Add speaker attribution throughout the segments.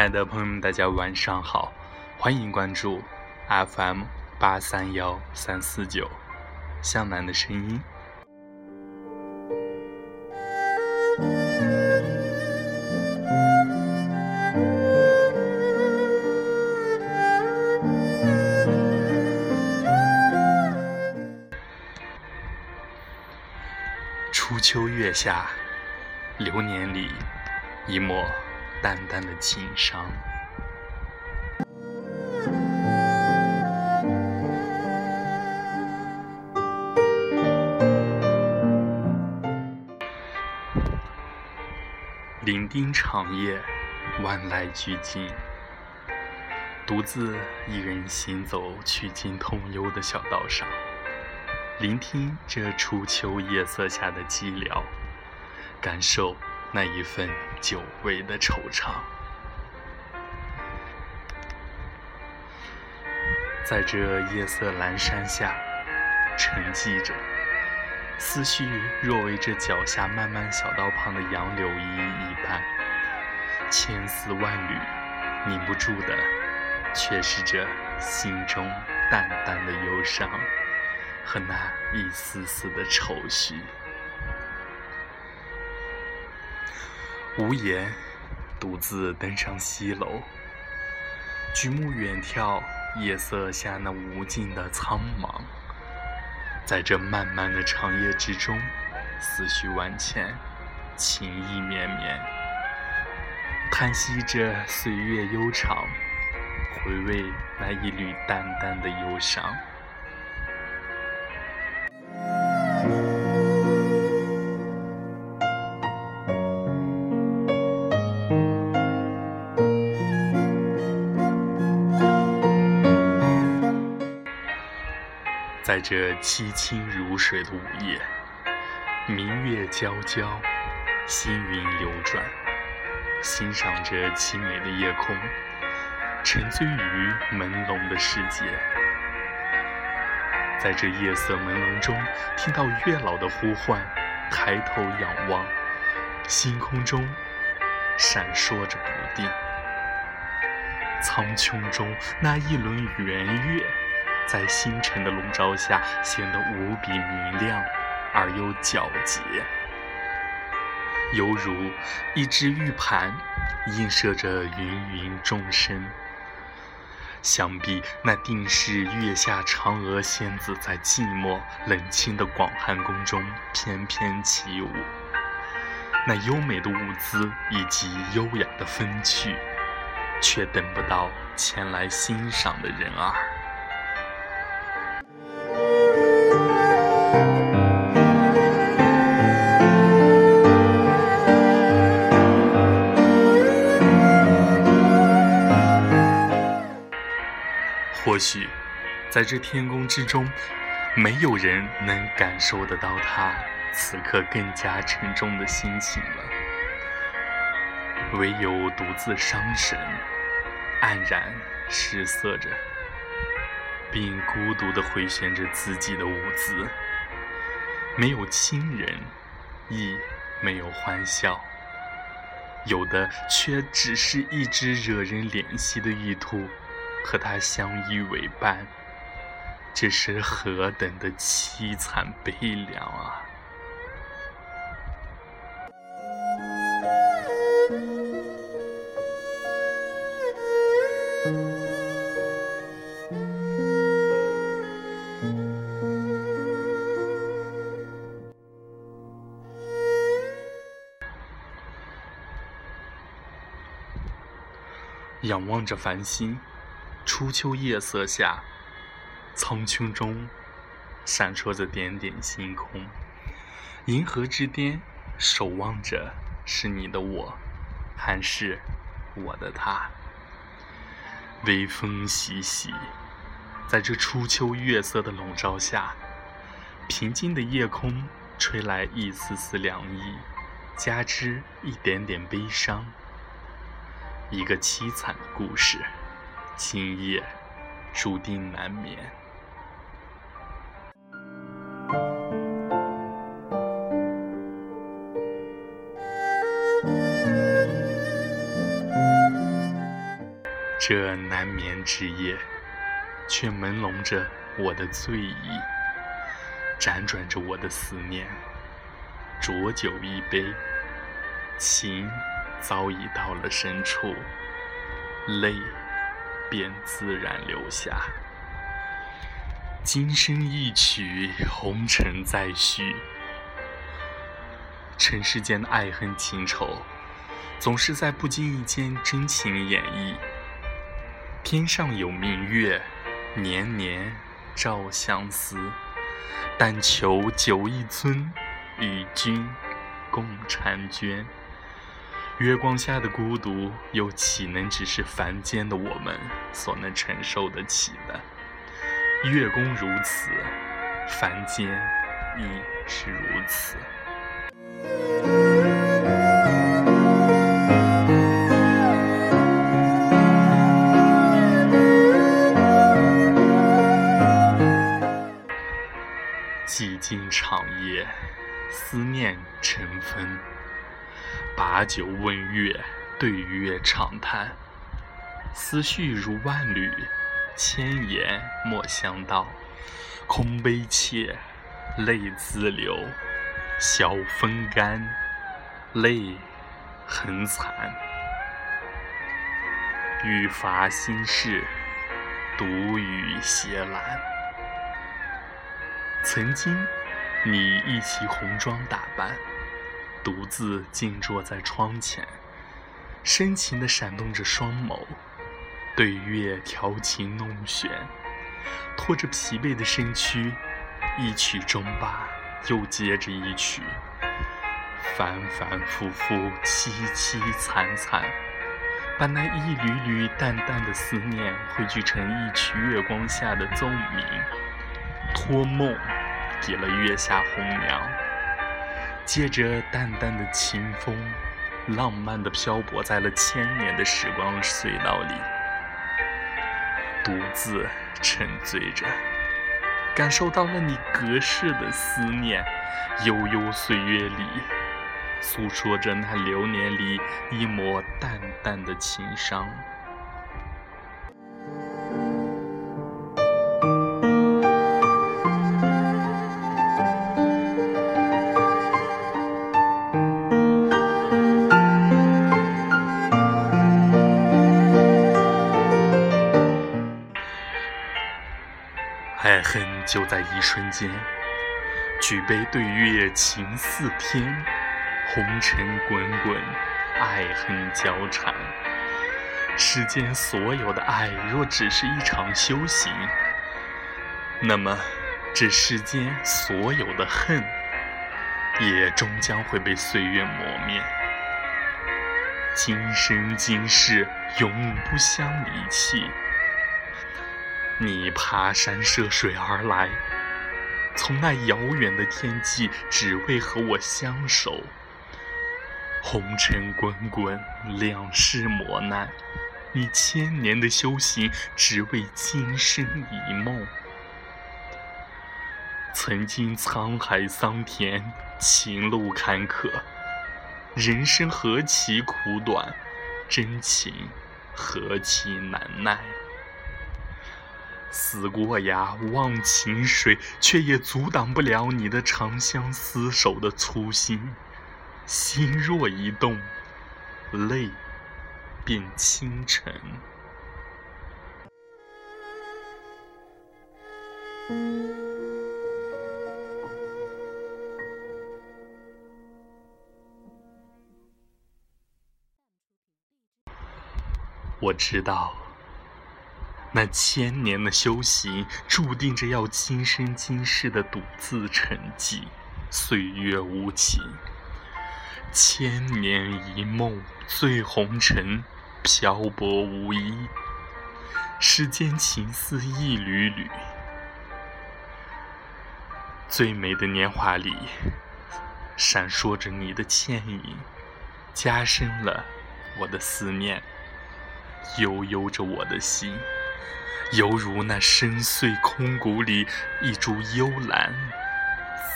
Speaker 1: 亲爱的朋友们，大家晚上好，欢迎关注 FM 八三幺三四九向南的声音。初秋月下，流年里，一抹淡淡的情伤。伶仃长夜，万籁俱静，独自一人行走曲径通幽的小道上。聆听这初秋夜色下的寂寥，感受那一份久违的惆怅。在这夜色阑珊下，沉寂着，思绪若为这脚下漫漫小道旁的杨柳依依一般，千丝万缕，凝不住的，却是这心中淡淡的忧伤。和那一丝丝的愁绪，无言，独自登上西楼，举目远眺，夜色下那无尽的苍茫，在这漫漫的长夜之中，思绪万千，情意绵绵，叹息着岁月悠长，回味那一缕淡淡的忧伤。在这凄清如水的午夜，明月皎皎，星云流转，欣赏着凄美的夜空，沉醉于朦胧的世界。在这夜色朦胧中，听到月老的呼唤，抬头仰望，星空中闪烁着不定，苍穹中那一轮圆月。在星辰的笼罩下，显得无比明亮而又皎洁，犹如一只玉盘，映射着芸芸众生。想必那定是月下嫦娥仙子在寂寞冷清的广寒宫中翩翩起舞，那优美的舞姿以及优雅的风趣，却等不到前来欣赏的人儿。或许，在这天宫之中，没有人能感受得到他此刻更加沉重的心情了。唯有独自伤神，黯然失色着，并孤独地回旋着自己的舞姿。没有亲人，亦没有欢笑，有的却只是一只惹人怜惜的玉兔。和他相依为伴，这是何等的凄惨悲凉啊！仰望着繁星。初秋夜色下，苍穹中闪烁着点点星空。银河之巅，守望着是你的我，还是我的他？微风习习，在这初秋月色的笼罩下，平静的夜空吹来一丝丝凉意，加之一点点悲伤，一个凄惨的故事。今夜注定难眠。这难眠之夜，却朦胧着我的醉意，辗转着我的思念。浊酒一杯，情早已到了深处，泪便自然留下。今生一曲红尘再续，尘世间的爱恨情仇，总是在不经意间真情演绎。天上有明月，年年照相思。但求酒一樽，与君共婵娟。月光下的孤独，又岂能只是凡间的我们所能承受得起的？月宫如此，凡间亦是如此。几经长夜，思念成风。把酒问月，对月长叹。思绪如万缕，千言莫相道。空悲切，泪自流。晓风干，泪痕残。欲发心事，独语斜阑。曾经，你一袭红妆打扮，独自静坐在窗前，深情地闪动着双眸，对月调情弄弦，拖着疲惫的身躯，一曲终罢，又接着一曲，反反复复，凄凄惨惨，把那一缕缕淡淡的思念汇聚成一曲月光下的奏鸣。托梦给了月下红娘，借着淡淡的清风，浪漫地漂泊在了千年的时光隧道里，独自沉醉着，感受到了你隔世的思念，悠悠岁月里，诉说着那流年里一抹淡淡的情伤。爱恨就在一瞬间，举杯对月，情似天。红尘滚滚，爱恨交缠。世间所有的爱，若只是一场修行，那么这世间所有的恨，也终将会被岁月磨灭。今生今世，永不相离弃。你爬山涉水而来，从那遥远的天际，只为和我相守。红尘滚滚，两世磨难，你千年的修行，只为今生一梦。曾经沧海桑田，情路坎坷，人生何其苦短，真情何其难耐。死过呀，忘情水，却也阻挡不了你的长相厮守的粗心。心若一动，泪便倾城。我知道。那千年的修行，注定着要今生今世的独自沉寂。岁月无情，千年一梦，醉红尘，漂泊无依。世间情丝一缕缕，最美的年华里，闪烁着你的倩影，加深了我的思念，悠悠着我的心。犹如那深邃空谷里一株幽兰，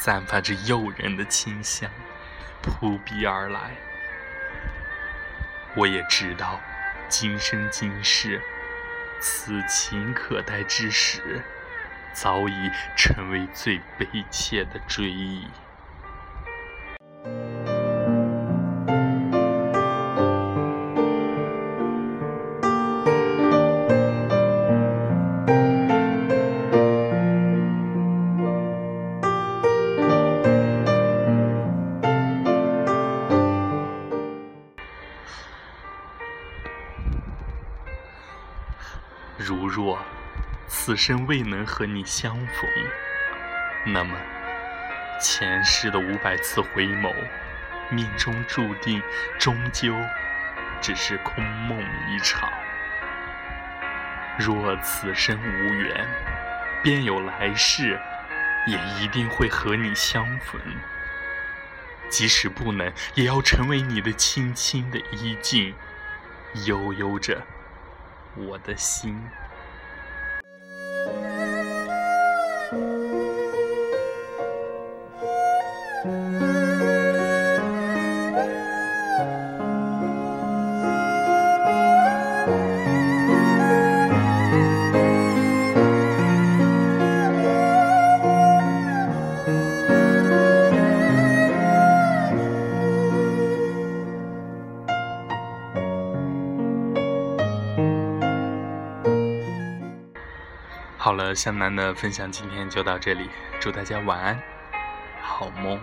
Speaker 1: 散发着诱人的清香，扑鼻而来。我也知道，今生今世此情可待之时，早已成为最悲切的追忆。如若此生未能和你相逢，那么前世的五百次回眸，命中注定终究只是空梦一场。若此生无缘，便有来世，也一定会和你相逢。即使不能，也要成为你的轻轻的衣襟，悠悠着。我的心。向南的分享今天就到这里，祝大家晚安，好梦。